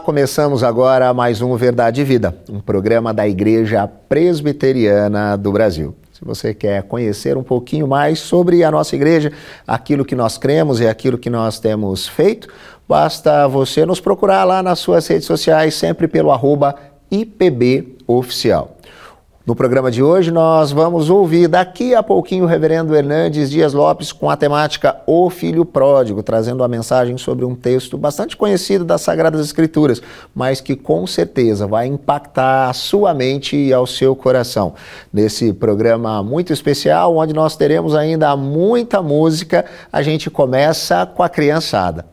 Começamos agora mais um Verdade e Vida, um programa da Igreja Presbiteriana do Brasil. Se você quer conhecer um pouquinho mais sobre a nossa igreja, aquilo que nós cremos e aquilo que nós temos feito, basta você nos procurar lá nas suas redes sociais, sempre pelo arroba IPBOficial. No programa de hoje, nós vamos ouvir daqui a pouquinho o reverendo Hernandes Dias Lopes com a temática O Filho Pródigo, trazendo a mensagem sobre um texto bastante conhecido das Sagradas Escrituras, mas que com certeza vai impactar a sua mente e ao seu coração. Nesse programa muito especial, onde nós teremos ainda muita música, a gente começa com a criançada.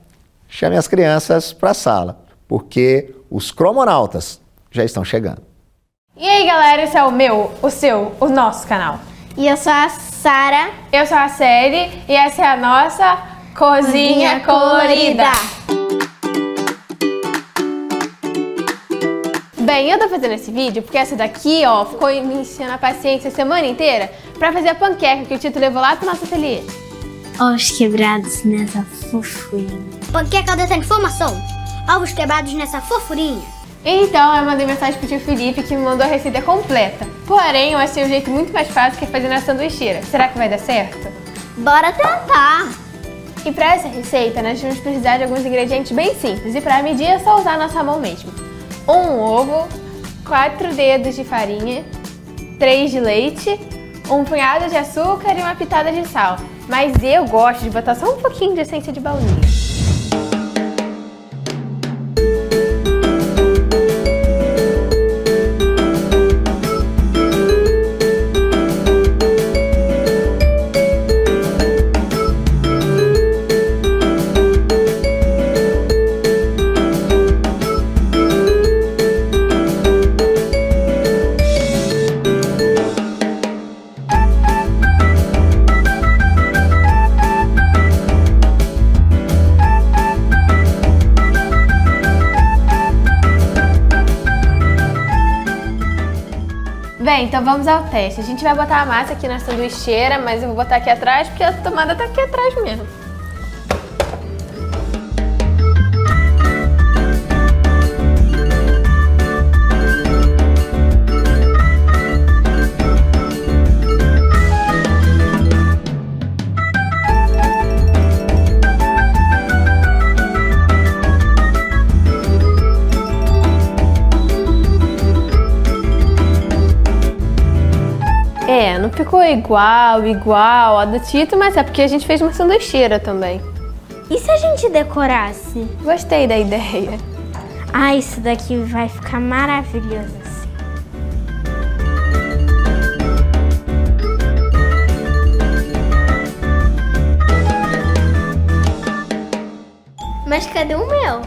Chame as crianças para a sala, porque os cromonautas já estão chegando. E aí galera, esse é o meu, o seu, o nosso canal. E eu sou a Sara. Eu sou a Sally e essa é a nossa Cozinha, Cozinha Colorida. Bem, eu tô fazendo esse vídeo porque essa daqui, ó, ficou me enchendo a paciência a semana inteira pra fazer a panqueca que o Tito levou lá pro nosso ateliê. Ovos quebrados nessa fofurinha. Panqueca da transformação. Ovos quebrados nessa fofurinha. Então eu mandei mensagem pro tio Felipe que me mandou a receita completa. Porém, eu achei um jeito muito mais fácil que fazer na sanduicheira. Será que vai dar certo? Bora tentar! E para essa receita, nós vamos precisar de alguns ingredientes bem simples. E para medir é só usar a nossa mão mesmo. Um ovo, quatro dedos de farinha, três de leite, um punhado de açúcar e uma pitada de sal. Mas eu gosto de botar só um pouquinho de essência de baunilha. Vamos ao teste. A gente vai botar a massa aqui na sanduicheira, mas eu vou botar aqui atrás porque a tomada tá aqui atrás mesmo. Ficou igual, igual a do Tito, mas é porque a gente fez uma sanduicheira também. E se a gente decorasse? Gostei da ideia. Ah, isso daqui vai ficar maravilhoso assim. Mas cadê o meu?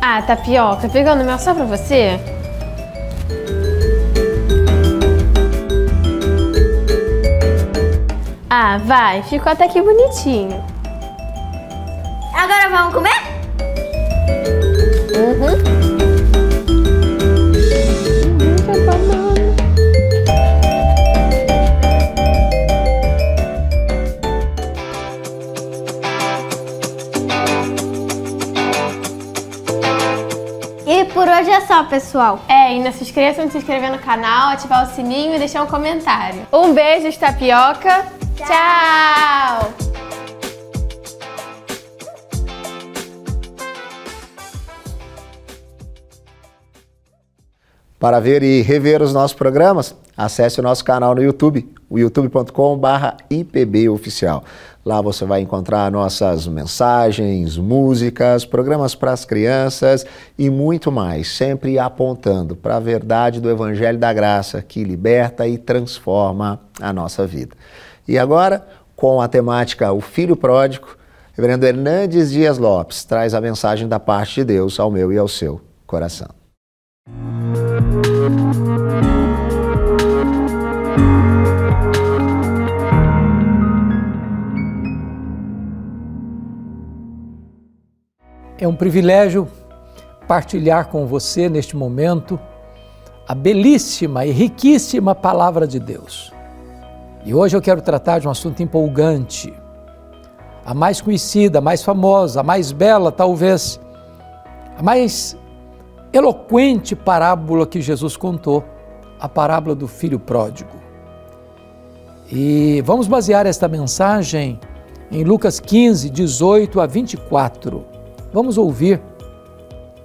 Ah, tapioca, pegando o meu só pra você? Ah, vai, ficou até que bonitinho. Agora vamos comer? Uhum. E por hoje é só, pessoal. É, não se esqueçam de se inscrever no canal, ativar o sininho e deixar um comentário. Um beijo, tapioca. Tchau! Para ver e rever os nossos programas, acesse o nosso canal no YouTube, o youtube.com.br IPBOficial. Lá você vai encontrar nossas mensagens, músicas, programas para as crianças e muito mais, sempre apontando para a verdade do Evangelho da Graça que liberta e transforma a nossa vida. E agora, com a temática O Filho Pródigo, Reverendo Hernandes Dias Lopes traz a mensagem da parte de Deus ao meu e ao seu coração. É um privilégio partilhar com você neste momento a belíssima e riquíssima palavra de Deus. E hoje eu quero tratar de um assunto empolgante, a mais conhecida, a mais famosa, a mais bela, talvez, a mais eloquente parábola que Jesus contou, a parábola do filho pródigo. E vamos basear esta mensagem em Lucas 15, 18 a 24. Vamos ouvir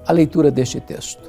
a leitura deste texto.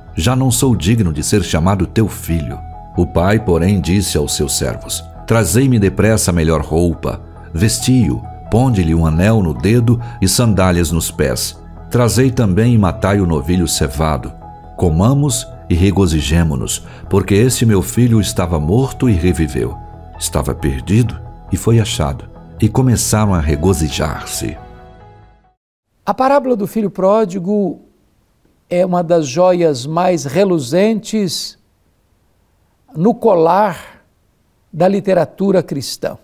Já não sou digno de ser chamado teu filho. O pai, porém, disse aos seus servos: Trazei-me depressa a melhor roupa, vesti-o, ponde-lhe um anel no dedo e sandálias nos pés. Trazei também e matai o novilho cevado. Comamos e regozijemo-nos, porque esse meu filho estava morto e reviveu. Estava perdido e foi achado. E começaram a regozijar-se. A parábola do filho pródigo é uma das joias mais reluzentes no colar da literatura cristã.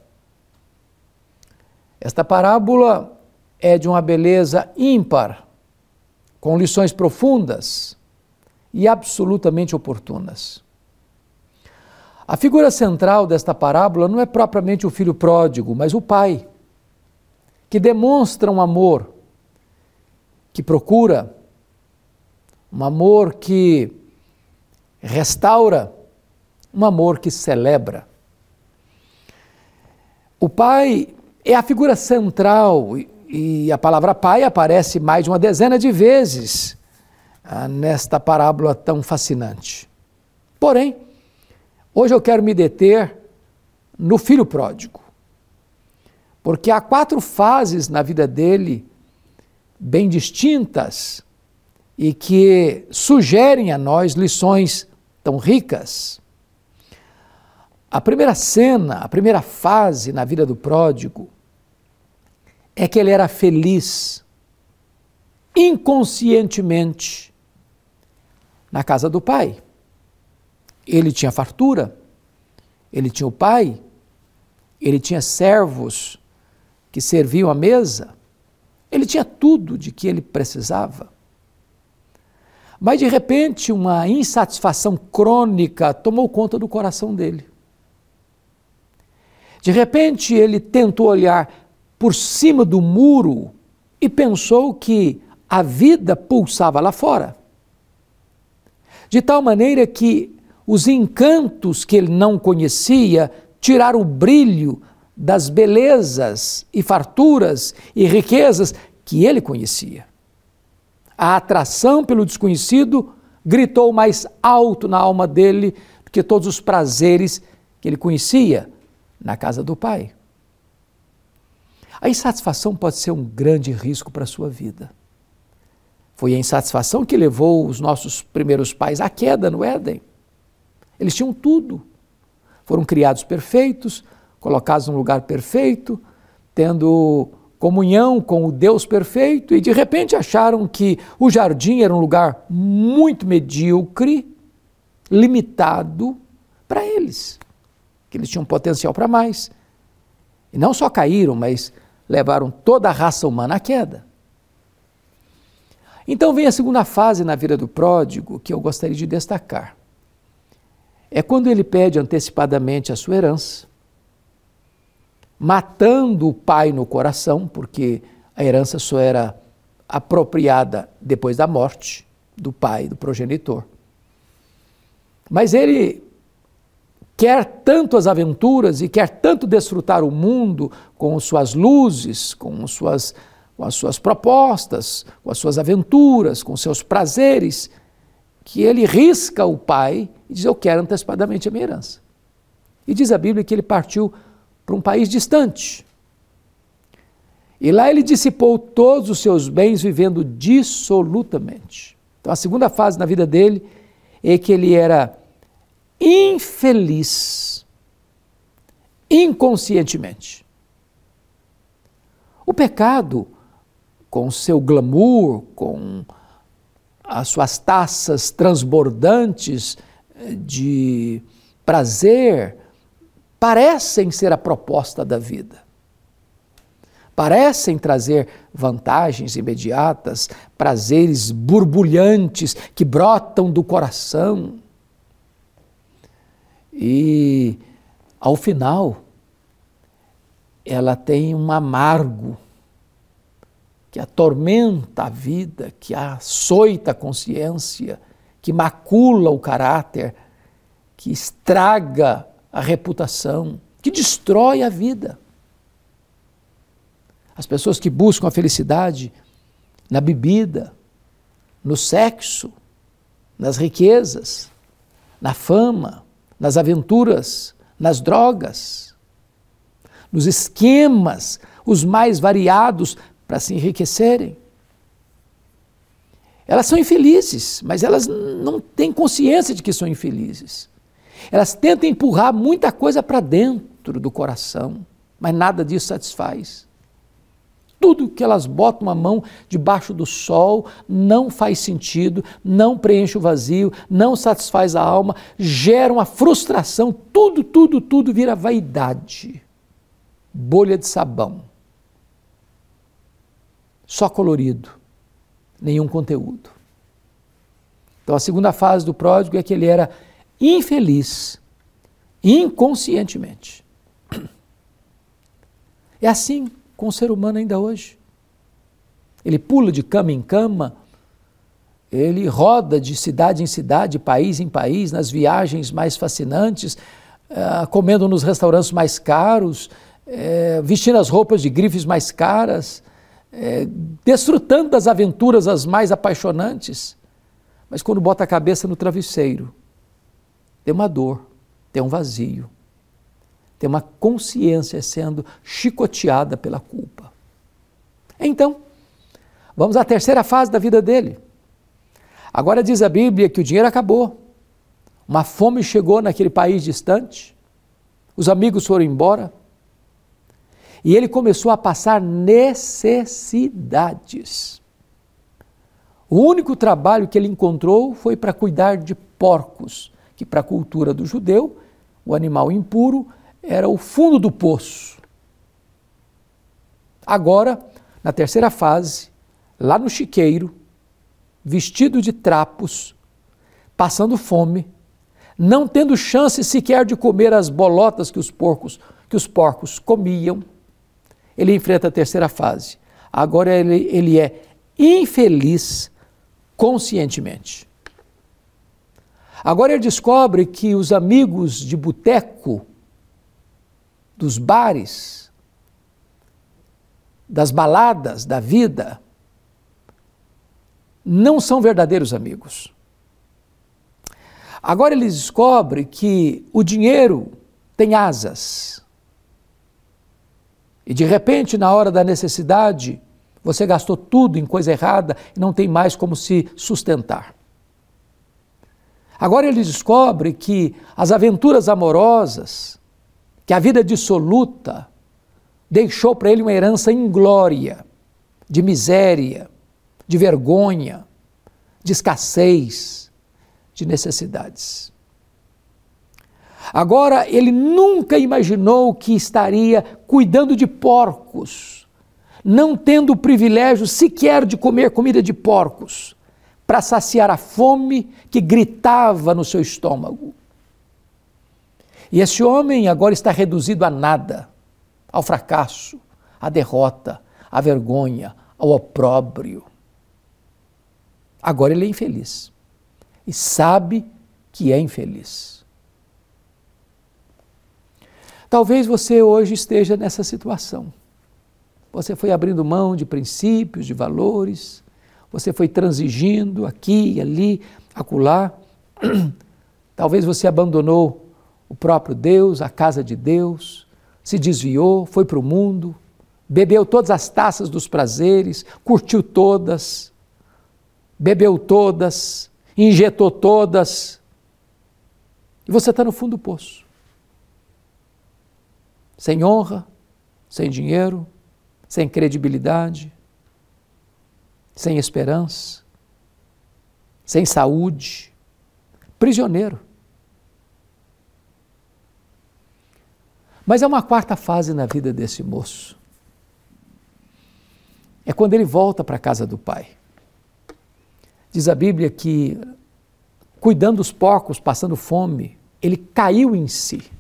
Esta parábola é de uma beleza ímpar, com lições profundas e absolutamente oportunas. A figura central desta parábola não é propriamente o filho pródigo, mas o pai, que demonstra um amor que procura um amor que restaura, um amor que celebra. O pai é a figura central e a palavra pai aparece mais de uma dezena de vezes ah, nesta parábola tão fascinante. Porém, hoje eu quero me deter no filho pródigo, porque há quatro fases na vida dele bem distintas e que sugerem a nós lições tão ricas. A primeira cena, a primeira fase na vida do pródigo é que ele era feliz, inconscientemente, na casa do pai. Ele tinha fartura, ele tinha o pai, ele tinha servos que serviam à mesa, ele tinha tudo de que ele precisava. Mas de repente, uma insatisfação crônica tomou conta do coração dele. De repente, ele tentou olhar por cima do muro e pensou que a vida pulsava lá fora. De tal maneira que os encantos que ele não conhecia tiraram o brilho das belezas e farturas e riquezas que ele conhecia. A atração pelo desconhecido gritou mais alto na alma dele do que todos os prazeres que ele conhecia na casa do pai. A insatisfação pode ser um grande risco para a sua vida. Foi a insatisfação que levou os nossos primeiros pais à queda no Éden. Eles tinham tudo. Foram criados perfeitos, colocados num lugar perfeito, tendo comunhão com o Deus perfeito e de repente acharam que o jardim era um lugar muito medíocre, limitado para eles, que eles tinham potencial para mais. E não só caíram, mas levaram toda a raça humana à queda. Então vem a segunda fase na vida do pródigo que eu gostaria de destacar. É quando ele pede antecipadamente a sua herança matando o pai no coração, porque a herança só era apropriada depois da morte do pai, do progenitor. Mas ele quer tanto as aventuras e quer tanto desfrutar o mundo com suas luzes, com suas, com as suas propostas, com as suas aventuras, com seus prazeres, que ele risca o pai e diz: Eu quero antecipadamente a minha herança. E diz a Bíblia que ele partiu para um país distante. E lá ele dissipou todos os seus bens vivendo dissolutamente. Então a segunda fase na vida dele é que ele era infeliz inconscientemente. O pecado, com seu glamour, com as suas taças transbordantes eh, de prazer parecem ser a proposta da vida. Parecem trazer vantagens imediatas, prazeres borbulhantes que brotam do coração. E, ao final, ela tem um amargo que atormenta a vida, que açoita a consciência, que macula o caráter, que estraga a reputação, que destrói a vida. As pessoas que buscam a felicidade na bebida, no sexo, nas riquezas, na fama, nas aventuras, nas drogas, nos esquemas os mais variados para se enriquecerem. Elas são infelizes, mas elas não têm consciência de que são infelizes. Elas tentam empurrar muita coisa para dentro do coração, mas nada disso satisfaz. Tudo que elas botam a mão debaixo do sol não faz sentido, não preenche o vazio, não satisfaz a alma, gera uma frustração, tudo, tudo, tudo vira vaidade. Bolha de sabão. Só colorido, nenhum conteúdo. Então a segunda fase do pródigo é que ele era infeliz, inconscientemente. É assim com o ser humano ainda hoje. Ele pula de cama em cama, ele roda de cidade em cidade, país em país, nas viagens mais fascinantes, uh, comendo nos restaurantes mais caros, uh, vestindo as roupas de grifes mais caras, uh, desfrutando das aventuras as mais apaixonantes. Mas quando bota a cabeça no travesseiro, tem uma dor, tem um vazio tem uma consciência sendo chicoteada pela culpa. Então, vamos à terceira fase da vida dele. Agora diz a Bíblia que o dinheiro acabou, uma fome chegou naquele país distante, os amigos foram embora e ele começou a passar necessidades. O único trabalho que ele encontrou foi para cuidar de porcos, que para a cultura do judeu, o animal impuro era o fundo do poço. Agora, na terceira fase, lá no chiqueiro, vestido de trapos, passando fome, não tendo chance sequer de comer as bolotas que os porcos, que os porcos comiam, ele enfrenta a terceira fase. Agora ele, ele é infeliz conscientemente. Agora ele descobre que os amigos de boteco dos bares, das baladas da vida, não são verdadeiros amigos. Agora ele descobre que o dinheiro tem asas. E de repente, na hora da necessidade, você gastou tudo em coisa errada e não tem mais como se sustentar. Agora ele descobre que as aventuras amorosas, que a vida dissoluta deixou para ele uma herança inglória, de miséria, de vergonha, de escassez, de necessidades. Agora, ele nunca imaginou que estaria cuidando de porcos, não tendo o privilégio sequer de comer comida de porcos, para saciar a fome que gritava no seu estômago. E esse homem agora está reduzido a nada, ao fracasso, à derrota, à vergonha, ao opróbrio. Agora ele é infeliz e sabe que é infeliz. Talvez você hoje esteja nessa situação. Você foi abrindo mão de princípios, de valores, você foi transigindo aqui ali, acolá. Talvez você abandonou o próprio Deus, a casa de Deus, se desviou, foi para o mundo, bebeu todas as taças dos prazeres, curtiu todas, bebeu todas, injetou todas, e você está no fundo do poço. Sem honra, sem dinheiro, sem credibilidade, sem esperança. sem saúde, prisioneiro. Mas é uma quarta fase na vida desse moço. É quando ele volta para a casa do pai. Diz a Bíblia que, cuidando dos porcos, passando fome, ele caiu em si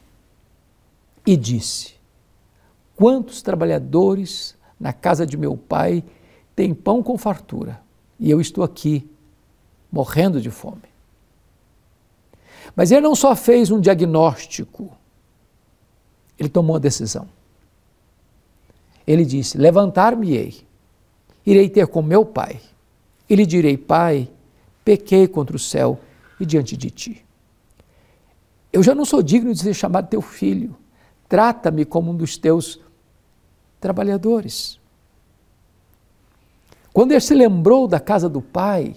e disse: Quantos trabalhadores na casa de meu pai têm pão com fartura e eu estou aqui morrendo de fome? Mas ele não só fez um diagnóstico, ele tomou uma decisão. Ele disse: Levantar-me-ei, irei ter com meu pai, e lhe direi: Pai, pequei contra o céu e diante de ti. Eu já não sou digno de ser chamado teu filho. Trata-me como um dos teus trabalhadores. Quando ele se lembrou da casa do pai,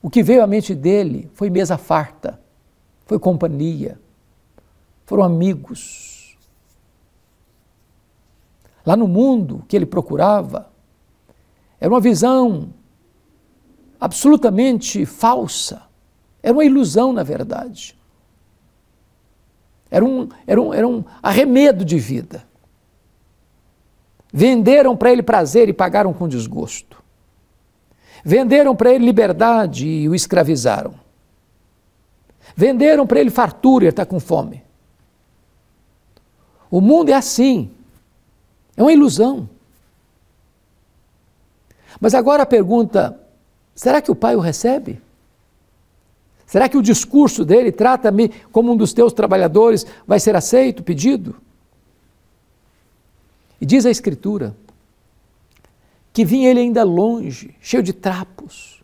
o que veio à mente dele foi mesa farta, foi companhia, foram amigos. Lá no mundo que ele procurava, era uma visão absolutamente falsa, era uma ilusão, na verdade. Era um, era um, era um arremedo de vida. Venderam para ele prazer e pagaram com desgosto. Venderam para ele liberdade e o escravizaram. Venderam para ele fartura e ele está com fome. O mundo é assim. É uma ilusão. Mas agora a pergunta: será que o pai o recebe? Será que o discurso dele, trata-me como um dos teus trabalhadores, vai ser aceito, pedido? E diz a Escritura que vinha ele ainda longe, cheio de trapos,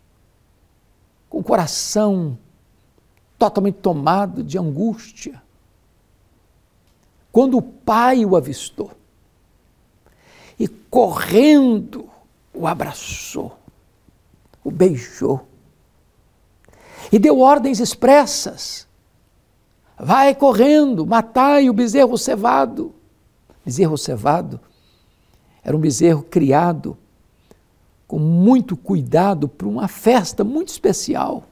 com o coração totalmente tomado de angústia. Quando o pai o avistou e correndo o abraçou, o beijou e deu ordens expressas. Vai correndo, matai o bezerro cevado bezerro cevado, era um bezerro criado com muito cuidado para uma festa muito especial.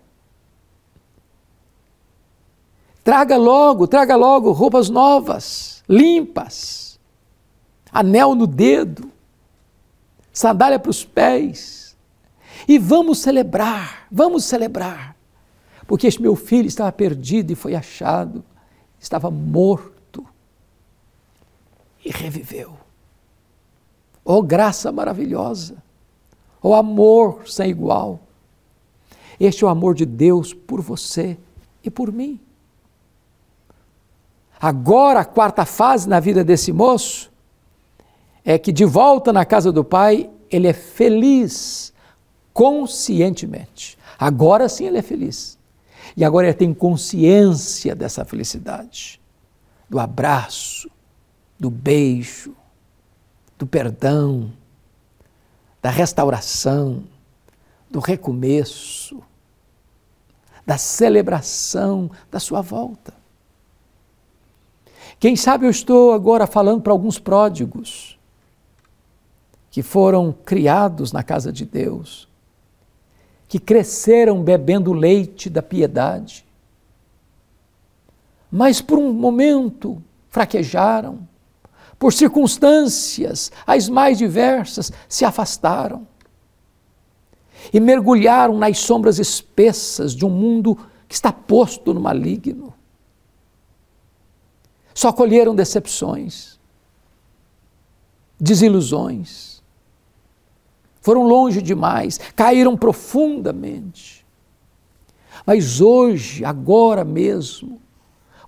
Traga logo, traga logo roupas novas, limpas, anel no dedo, sandália para os pés. E vamos celebrar, vamos celebrar, porque este meu filho estava perdido e foi achado, estava morto e reviveu. Oh, graça maravilhosa! Oh, amor sem igual! Este é o amor de Deus por você e por mim. Agora, a quarta fase na vida desse moço é que, de volta na casa do pai, ele é feliz conscientemente. Agora sim ele é feliz. E agora ele tem consciência dessa felicidade, do abraço, do beijo, do perdão, da restauração, do recomeço, da celebração da sua volta. Quem sabe eu estou agora falando para alguns pródigos que foram criados na casa de Deus, que cresceram bebendo leite da piedade, mas por um momento fraquejaram, por circunstâncias as mais diversas, se afastaram e mergulharam nas sombras espessas de um mundo que está posto no maligno. Só colheram decepções, desilusões, foram longe demais, caíram profundamente. Mas hoje, agora mesmo,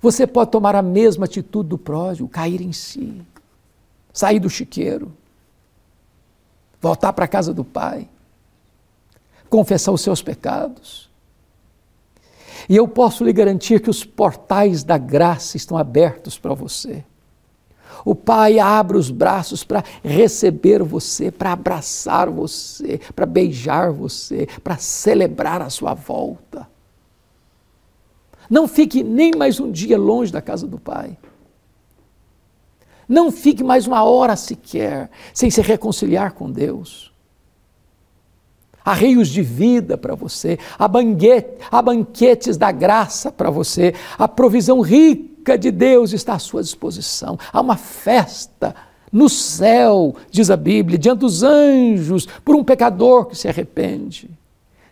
você pode tomar a mesma atitude do pródigo, cair em si sair do chiqueiro, voltar para a casa do Pai, confessar os seus pecados. E eu posso lhe garantir que os portais da graça estão abertos para você. O Pai abre os braços para receber você, para abraçar você, para beijar você, para celebrar a sua volta. Não fique nem mais um dia longe da casa do Pai. Não fique mais uma hora sequer sem se reconciliar com Deus. Há rios de vida para você, há, banquete, há banquetes da graça para você, a provisão rica de Deus está à sua disposição. Há uma festa no céu, diz a Bíblia, diante dos anjos, por um pecador que se arrepende.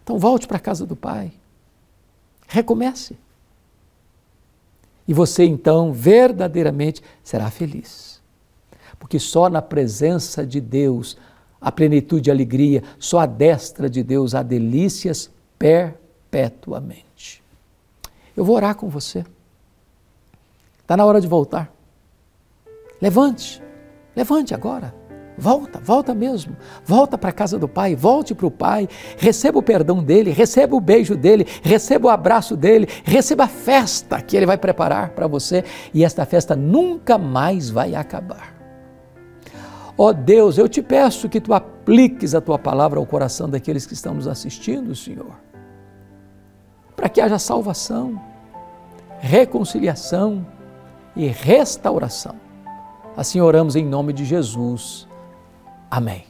Então volte para a casa do Pai. Recomece. E você então verdadeiramente será feliz. Porque só na presença de Deus a plenitude e a alegria, só a destra de Deus há delícias perpetuamente. Eu vou orar com você. Está na hora de voltar. Levante, levante agora. Volta, volta mesmo. Volta para a casa do Pai, volte para o Pai, receba o perdão dele, receba o beijo dele, receba o abraço dele, receba a festa que ele vai preparar para você e esta festa nunca mais vai acabar. Ó oh Deus, eu te peço que tu apliques a tua palavra ao coração daqueles que estão nos assistindo, Senhor, para que haja salvação, reconciliação e restauração. Assim oramos em nome de Jesus. Amém.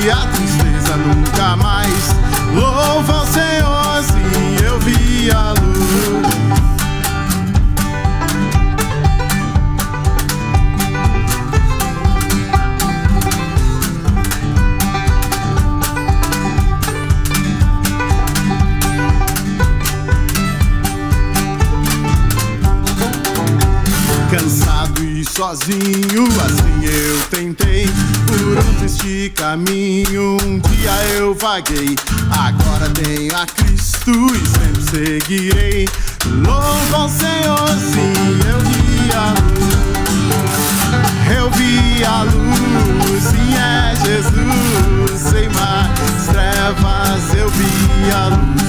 Sozinho, eu vaguei. Agora tenho a Cristo e sempre seguirei. Louva ao Senhor, sim, eu vi a luz. Eu vi a luz, sim, é Jesus. Sem mais trevas, eu vi a luz.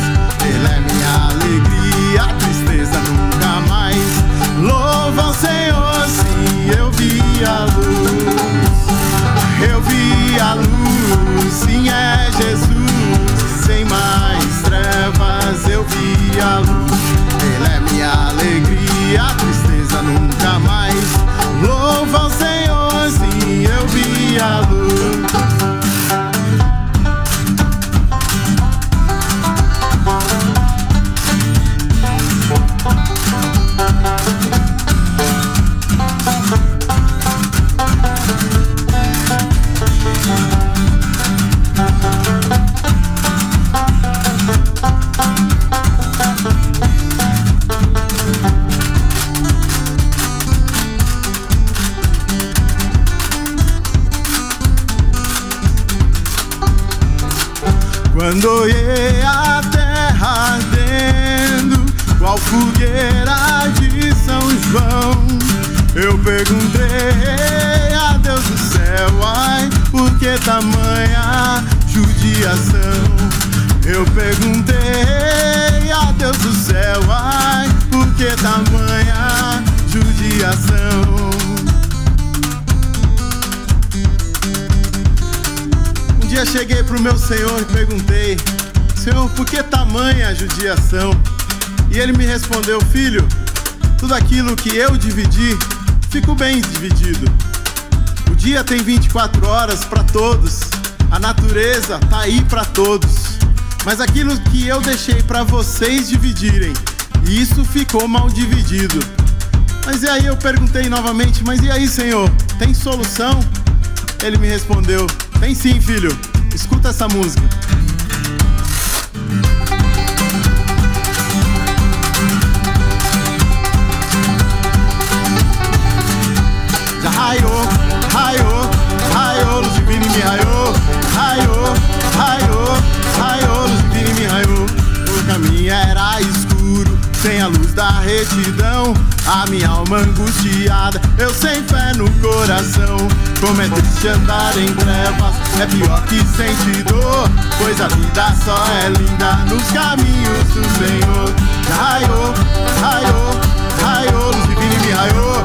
Fogueira de São João, eu perguntei a Deus do céu, ai, por que tamanha judiação? Eu perguntei a Deus do céu, ai, por que tamanha judiação? Um dia cheguei pro meu Senhor e perguntei, Senhor, por que tamanha judiação? E ele me respondeu, filho, tudo aquilo que eu dividi, fico bem dividido. O dia tem 24 horas para todos, a natureza tá aí para todos. Mas aquilo que eu deixei para vocês dividirem, isso ficou mal dividido. Mas e aí eu perguntei novamente, mas e aí, Senhor, tem solução? Ele me respondeu: Tem sim, filho. Escuta essa música. Já raiou, raiou, raiou, luz divina me raiou, raiou, raiou, raiou, luz divina me raiou. O caminho era escuro, sem a luz da retidão. A minha alma angustiada, eu sem fé no coração. Como é triste andar em trevas, é pior que sentir dor. Pois a vida só é linda nos caminhos do Senhor. Raiou, raiou, raiou, luz divina me raiou,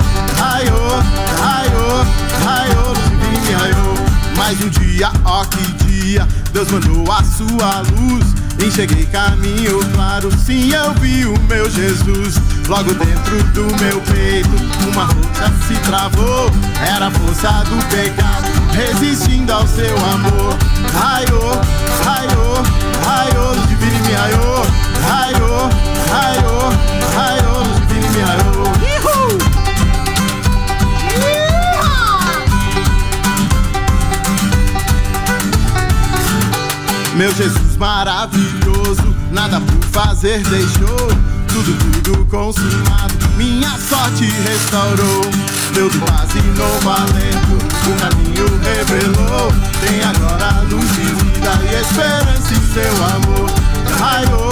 raiou, raiou, raiou, divina me raiou. Mais um dia, ó que dia, Deus mandou a sua luz. Enxerguei caminho claro, sim, eu vi o meu Jesus. Logo dentro do meu peito, uma força se travou. Era a força do pecado, resistindo ao seu amor. Raiou, raiou, raiou, luz divina me raiou. Raiou, raiou, raiou, luz divina me raiou. Meu Jesus maravilhoso, nada por fazer deixou. Tudo, tudo consumado, minha sorte restaurou. Deu do quase novo alento, o caminho revelou. Tem agora luz de vida e esperança em seu amor. Raiou,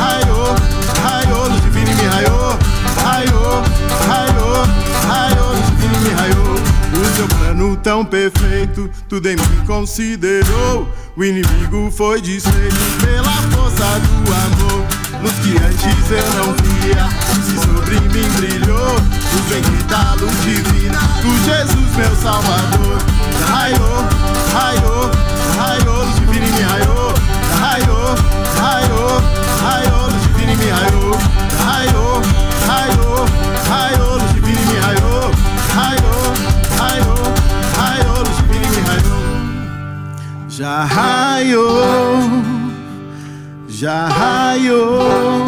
raiou, raiou, luz divina me raiou. Raiou, raiou, raiou, luz divina me raiou. Seu plano tão perfeito, tudo em mim considerou. O inimigo foi desfeito pela força do amor. Luz que antes eu não via, se sobre mim brilhou. O da luz divina, do Jesus meu Salvador. Já raiou, já raiou,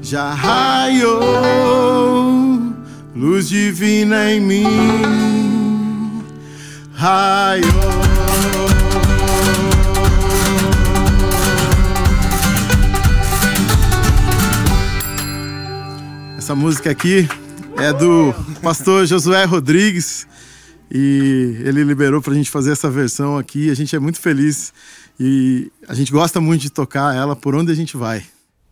já raiou, luz divina em mim, raiou. Essa música aqui é do pastor Josué Rodrigues e ele liberou pra gente fazer essa versão aqui. A gente é muito feliz e a gente gosta muito de tocar ela por onde a gente vai.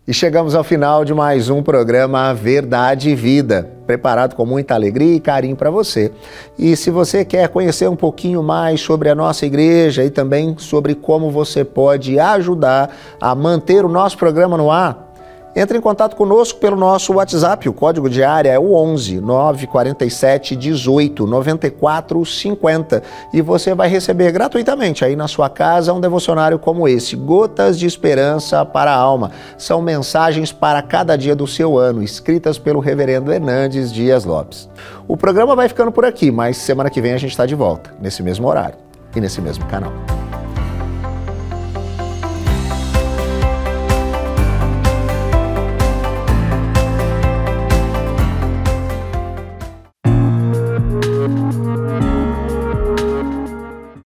E chegamos ao final de mais um programa Verdade e Vida, preparado com muita alegria e carinho para você. E se você quer conhecer um pouquinho mais sobre a nossa igreja e também sobre como você pode ajudar a manter o nosso programa no ar, entre em contato conosco pelo nosso WhatsApp. O código de área é o 11 947 18 94 50 e você vai receber gratuitamente aí na sua casa um devocionário como esse, Gotas de Esperança para a Alma. São mensagens para cada dia do seu ano, escritas pelo reverendo Hernandes Dias Lopes. O programa vai ficando por aqui, mas semana que vem a gente está de volta, nesse mesmo horário e nesse mesmo canal.